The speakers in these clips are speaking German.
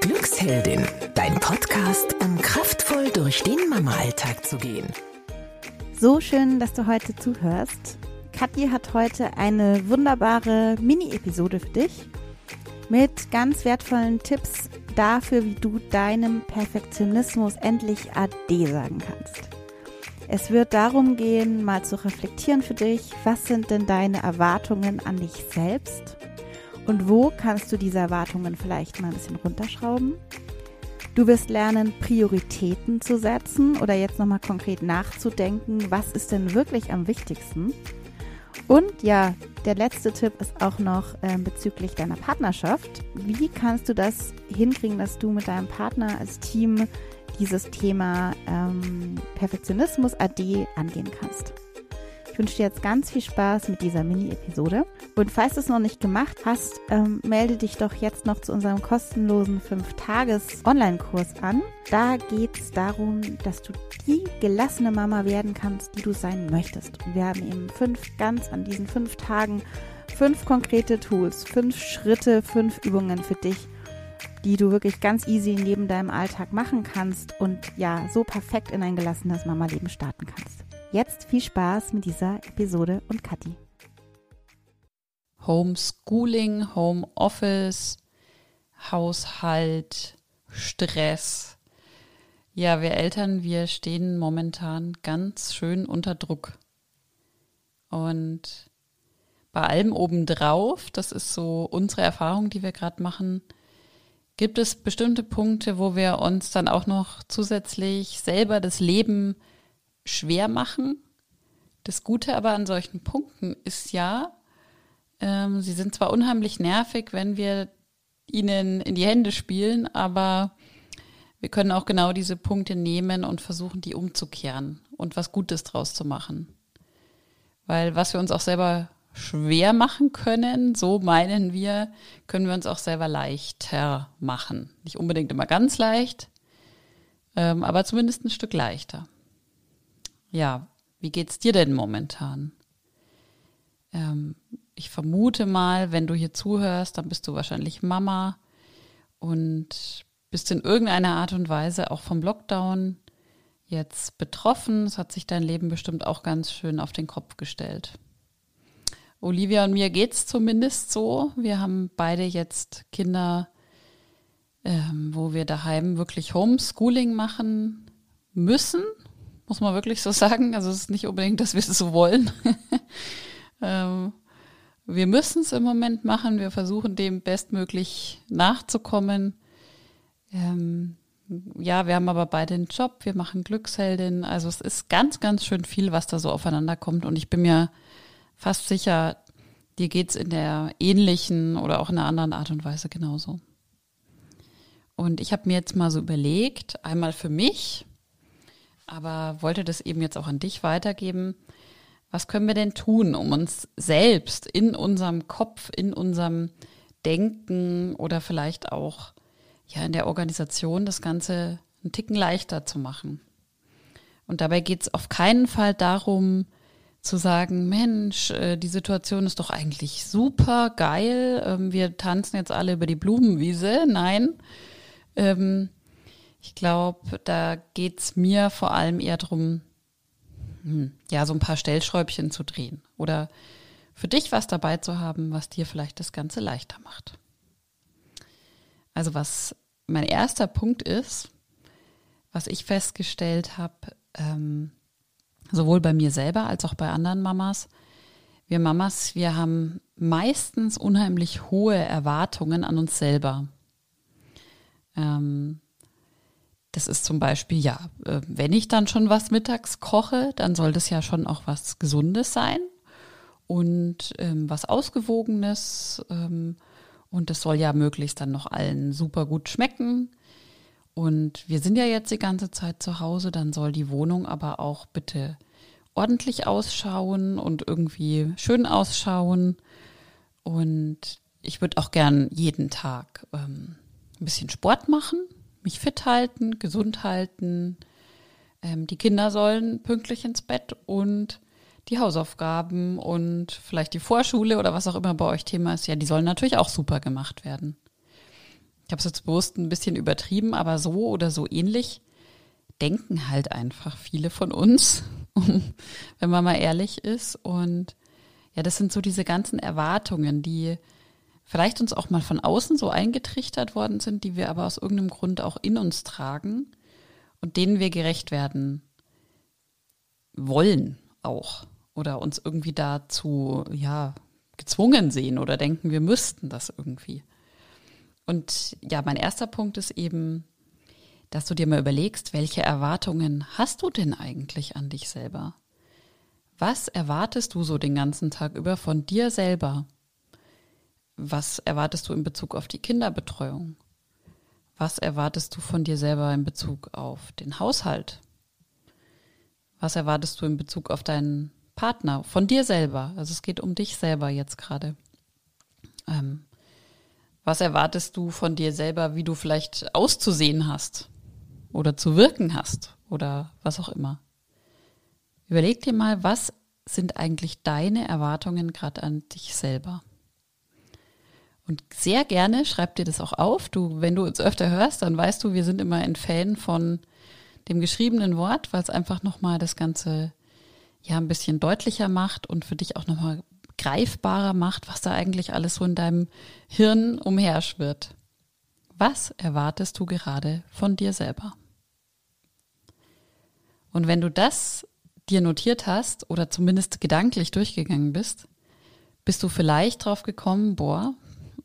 Glücksheldin, dein Podcast, um kraftvoll durch den Mama-Alltag zu gehen. So schön, dass du heute zuhörst. Kathi hat heute eine wunderbare Mini-Episode für dich mit ganz wertvollen Tipps dafür, wie du deinem Perfektionismus endlich Ade sagen kannst. Es wird darum gehen, mal zu reflektieren für dich, was sind denn deine Erwartungen an dich selbst und wo kannst du diese Erwartungen vielleicht mal ein bisschen runterschrauben. Du wirst lernen, Prioritäten zu setzen oder jetzt nochmal konkret nachzudenken, was ist denn wirklich am wichtigsten und ja, der letzte Tipp ist auch noch äh, bezüglich deiner Partnerschaft. Wie kannst du das hinkriegen, dass du mit deinem Partner als Team dieses Thema ähm, Perfektionismus AD angehen kannst? Ich wünsche dir jetzt ganz viel Spaß mit dieser Mini-Episode. Und falls du es noch nicht gemacht hast, ähm, melde dich doch jetzt noch zu unserem kostenlosen 5-Tages-Online-Kurs an. Da geht es darum, dass du die gelassene Mama werden kannst, die du sein möchtest. Und wir haben eben fünf, ganz an diesen fünf Tagen, fünf konkrete Tools, fünf Schritte, fünf Übungen für dich, die du wirklich ganz easy neben deinem Alltag machen kannst und ja, so perfekt in ein gelassenes Mama-Leben starten kannst. Jetzt viel Spaß mit dieser Episode und Kathi. Homeschooling, Homeoffice, Haushalt, Stress. Ja, wir Eltern, wir stehen momentan ganz schön unter Druck. Und bei allem obendrauf, das ist so unsere Erfahrung, die wir gerade machen, gibt es bestimmte Punkte, wo wir uns dann auch noch zusätzlich selber das Leben schwer machen. Das Gute aber an solchen Punkten ist ja, ähm, sie sind zwar unheimlich nervig, wenn wir ihnen in die Hände spielen, aber wir können auch genau diese Punkte nehmen und versuchen, die umzukehren und was Gutes draus zu machen. Weil was wir uns auch selber schwer machen können, so meinen wir, können wir uns auch selber leichter machen. Nicht unbedingt immer ganz leicht, ähm, aber zumindest ein Stück leichter. Ja, wie geht's dir denn momentan? Ähm, ich vermute mal, wenn du hier zuhörst, dann bist du wahrscheinlich Mama und bist in irgendeiner Art und Weise auch vom Lockdown jetzt betroffen. Es hat sich dein Leben bestimmt auch ganz schön auf den Kopf gestellt. Olivia und mir geht's zumindest so. Wir haben beide jetzt Kinder, ähm, wo wir daheim wirklich Homeschooling machen müssen muss man wirklich so sagen. Also es ist nicht unbedingt, dass wir es so wollen. ähm, wir müssen es im Moment machen. Wir versuchen dem bestmöglich nachzukommen. Ähm, ja, wir haben aber beide einen Job. Wir machen Glücksheldin. Also es ist ganz, ganz schön viel, was da so aufeinander kommt. Und ich bin mir fast sicher, dir geht's in der ähnlichen oder auch in einer anderen Art und Weise genauso. Und ich habe mir jetzt mal so überlegt, einmal für mich, aber wollte das eben jetzt auch an dich weitergeben. Was können wir denn tun, um uns selbst in unserem Kopf, in unserem Denken oder vielleicht auch ja in der Organisation das Ganze einen Ticken leichter zu machen? Und dabei geht es auf keinen Fall darum, zu sagen, Mensch, äh, die Situation ist doch eigentlich super geil, ähm, wir tanzen jetzt alle über die Blumenwiese. Nein, ähm, ich glaube, da geht's mir vor allem eher drum, hm, ja, so ein paar Stellschräubchen zu drehen oder für dich was dabei zu haben, was dir vielleicht das Ganze leichter macht. Also was mein erster Punkt ist, was ich festgestellt habe, ähm, sowohl bei mir selber als auch bei anderen Mamas, wir Mamas, wir haben meistens unheimlich hohe Erwartungen an uns selber. Ähm, das ist zum Beispiel, ja, äh, wenn ich dann schon was mittags koche, dann soll das ja schon auch was Gesundes sein und ähm, was Ausgewogenes. Ähm, und das soll ja möglichst dann noch allen super gut schmecken. Und wir sind ja jetzt die ganze Zeit zu Hause, dann soll die Wohnung aber auch bitte ordentlich ausschauen und irgendwie schön ausschauen. Und ich würde auch gern jeden Tag ähm, ein bisschen Sport machen mich fit halten, gesund halten. Ähm, die Kinder sollen pünktlich ins Bett und die Hausaufgaben und vielleicht die Vorschule oder was auch immer bei euch Thema ist, ja, die sollen natürlich auch super gemacht werden. ich habe es jetzt bewusst ein bisschen übertrieben, aber so oder so ähnlich denken halt einfach viele von uns, wenn man mal ehrlich ist. Und ja, das sind so diese ganzen Erwartungen, die vielleicht uns auch mal von außen so eingetrichtert worden sind, die wir aber aus irgendeinem Grund auch in uns tragen und denen wir gerecht werden wollen auch oder uns irgendwie dazu ja gezwungen sehen oder denken, wir müssten das irgendwie. Und ja, mein erster Punkt ist eben, dass du dir mal überlegst, welche Erwartungen hast du denn eigentlich an dich selber? Was erwartest du so den ganzen Tag über von dir selber? Was erwartest du in Bezug auf die Kinderbetreuung? Was erwartest du von dir selber in Bezug auf den Haushalt? Was erwartest du in Bezug auf deinen Partner, von dir selber? Also es geht um dich selber jetzt gerade. Ähm, was erwartest du von dir selber, wie du vielleicht auszusehen hast oder zu wirken hast oder was auch immer? Überleg dir mal, was sind eigentlich deine Erwartungen gerade an dich selber? Und sehr gerne schreib dir das auch auf. Du, wenn du uns öfter hörst, dann weißt du, wir sind immer ein Fan von dem geschriebenen Wort, weil es einfach nochmal das Ganze ja ein bisschen deutlicher macht und für dich auch nochmal greifbarer macht, was da eigentlich alles so in deinem Hirn umherschwirrt. Was erwartest du gerade von dir selber? Und wenn du das dir notiert hast oder zumindest gedanklich durchgegangen bist, bist du vielleicht drauf gekommen, boah,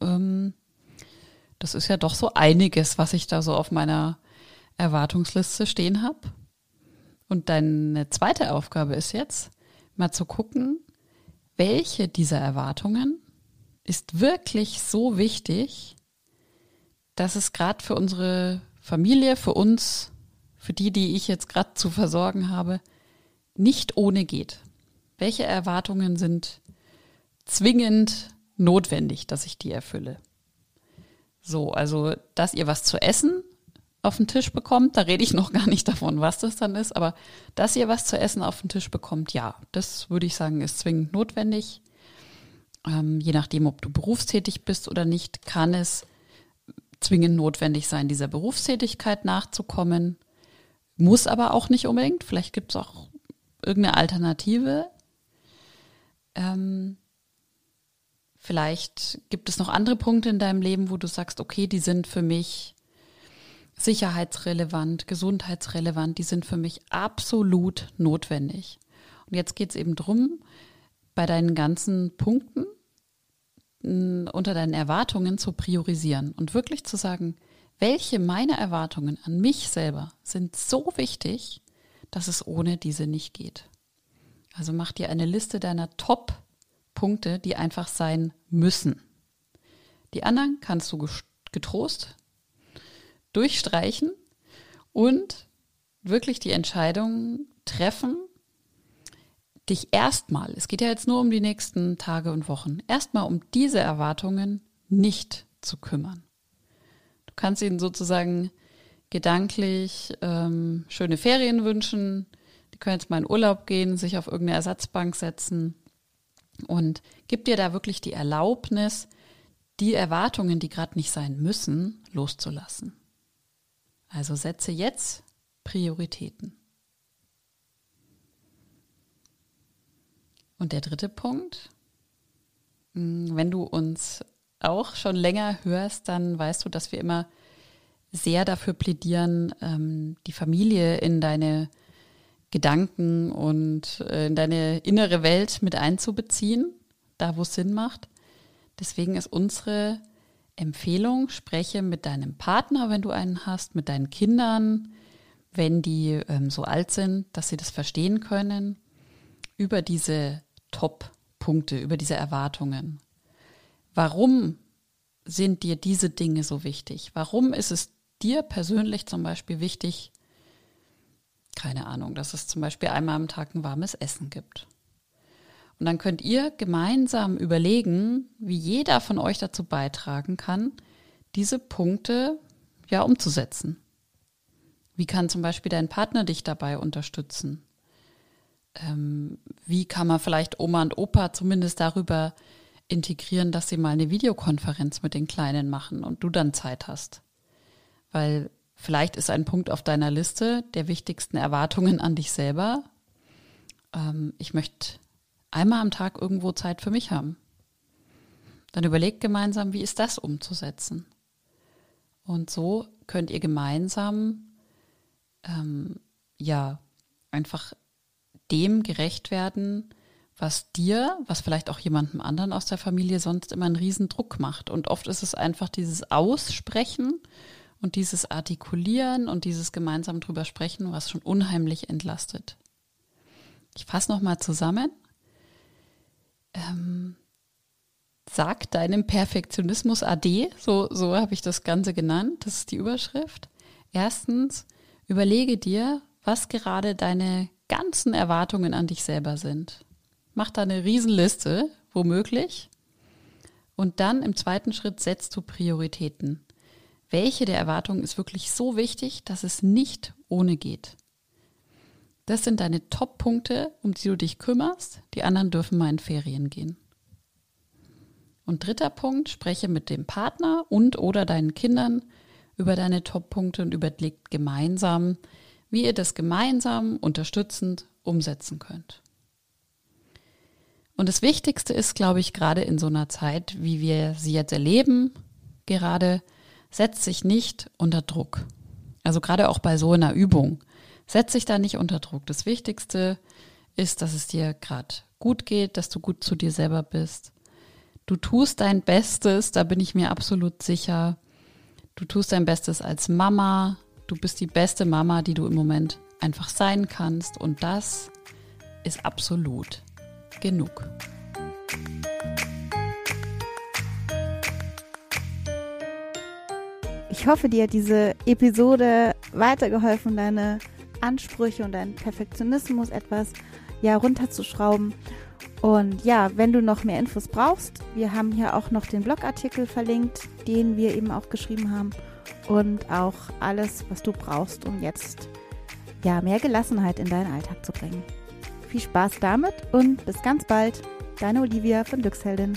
ähm, das ist ja doch so einiges, was ich da so auf meiner Erwartungsliste stehen habe. Und deine zweite Aufgabe ist jetzt, mal zu gucken, welche dieser Erwartungen ist wirklich so wichtig, dass es gerade für unsere Familie, für uns, für die, die ich jetzt gerade zu versorgen habe, nicht ohne geht. Welche Erwartungen sind zwingend notwendig, dass ich die erfülle. So, also, dass ihr was zu essen auf den Tisch bekommt, da rede ich noch gar nicht davon, was das dann ist, aber dass ihr was zu essen auf den Tisch bekommt, ja, das würde ich sagen, ist zwingend notwendig. Ähm, je nachdem, ob du berufstätig bist oder nicht, kann es zwingend notwendig sein, dieser Berufstätigkeit nachzukommen. Muss aber auch nicht unbedingt. Vielleicht gibt es auch irgendeine Alternative. Ähm, Vielleicht gibt es noch andere Punkte in deinem Leben, wo du sagst, okay, die sind für mich sicherheitsrelevant, gesundheitsrelevant, die sind für mich absolut notwendig. Und jetzt geht es eben drum, bei deinen ganzen Punkten unter deinen Erwartungen zu priorisieren und wirklich zu sagen, welche meiner Erwartungen an mich selber sind so wichtig, dass es ohne diese nicht geht. Also mach dir eine Liste deiner Top Punkte, die einfach sein müssen. Die anderen kannst du getrost durchstreichen und wirklich die Entscheidung treffen, dich erstmal, es geht ja jetzt nur um die nächsten Tage und Wochen, erstmal um diese Erwartungen nicht zu kümmern. Du kannst ihnen sozusagen gedanklich ähm, schöne Ferien wünschen, die können jetzt mal in Urlaub gehen, sich auf irgendeine Ersatzbank setzen und gib dir da wirklich die Erlaubnis, die Erwartungen, die gerade nicht sein müssen, loszulassen. Also setze jetzt Prioritäten. Und der dritte Punkt, hm, wenn du uns auch schon länger hörst, dann weißt du, dass wir immer sehr dafür plädieren, ähm, die Familie in deine Gedanken und äh, in deine innere Welt mit einzubeziehen, da wo es Sinn macht. Deswegen ist unsere Empfehlung, spreche mit deinem Partner, wenn du einen hast, mit deinen Kindern, wenn die ähm, so alt sind, dass sie das verstehen können, über diese Top-Punkte, über diese Erwartungen. Warum sind dir diese Dinge so wichtig? Warum ist es dir persönlich zum Beispiel wichtig, keine Ahnung, dass es zum Beispiel einmal am Tag ein warmes Essen gibt. Und dann könnt ihr gemeinsam überlegen, wie jeder von euch dazu beitragen kann, diese Punkte ja umzusetzen. Wie kann zum Beispiel dein Partner dich dabei unterstützen? Ähm, wie kann man vielleicht Oma und Opa zumindest darüber integrieren, dass sie mal eine Videokonferenz mit den Kleinen machen und du dann Zeit hast. Weil vielleicht ist ein Punkt auf deiner Liste der wichtigsten Erwartungen an dich selber. Ähm, ich möchte einmal am Tag irgendwo Zeit für mich haben. Dann überlegt gemeinsam, wie ist das umzusetzen. Und so könnt ihr gemeinsam ähm, ja einfach dem gerecht werden, was dir, was vielleicht auch jemandem anderen aus der Familie sonst immer einen riesen Druck macht. Und oft ist es einfach dieses Aussprechen und dieses Artikulieren und dieses gemeinsam drüber sprechen, was schon unheimlich entlastet. Ich fasse nochmal zusammen. Ähm, sag deinem Perfektionismus AD, so, so habe ich das Ganze genannt, das ist die Überschrift. Erstens, überlege dir, was gerade deine ganzen Erwartungen an dich selber sind. Mach da eine Riesenliste, womöglich. Und dann im zweiten Schritt setzt du Prioritäten. Welche der Erwartungen ist wirklich so wichtig, dass es nicht ohne geht? Das sind deine Top-Punkte, um die du dich kümmerst. Die anderen dürfen mal in Ferien gehen. Und dritter Punkt, spreche mit dem Partner und oder deinen Kindern über deine Top-Punkte und überlegt gemeinsam, wie ihr das gemeinsam unterstützend umsetzen könnt. Und das Wichtigste ist, glaube ich, gerade in so einer Zeit, wie wir sie jetzt erleben, gerade setzt sich nicht unter Druck. Also gerade auch bei so einer Übung, setz dich da nicht unter Druck. Das Wichtigste ist, dass es dir gerade gut geht, dass du gut zu dir selber bist. Du tust dein Bestes, da bin ich mir absolut sicher. Du tust dein Bestes als Mama, Du bist die beste Mama, die du im Moment einfach sein kannst. Und das ist absolut genug. Ich hoffe, dir hat diese Episode weitergeholfen, deine Ansprüche und deinen Perfektionismus etwas ja runterzuschrauben. Und ja, wenn du noch mehr Infos brauchst, wir haben hier auch noch den Blogartikel verlinkt, den wir eben auch geschrieben haben und auch alles, was du brauchst, um jetzt ja mehr Gelassenheit in deinen Alltag zu bringen. Viel Spaß damit und bis ganz bald. Deine Olivia von Glücksheldin.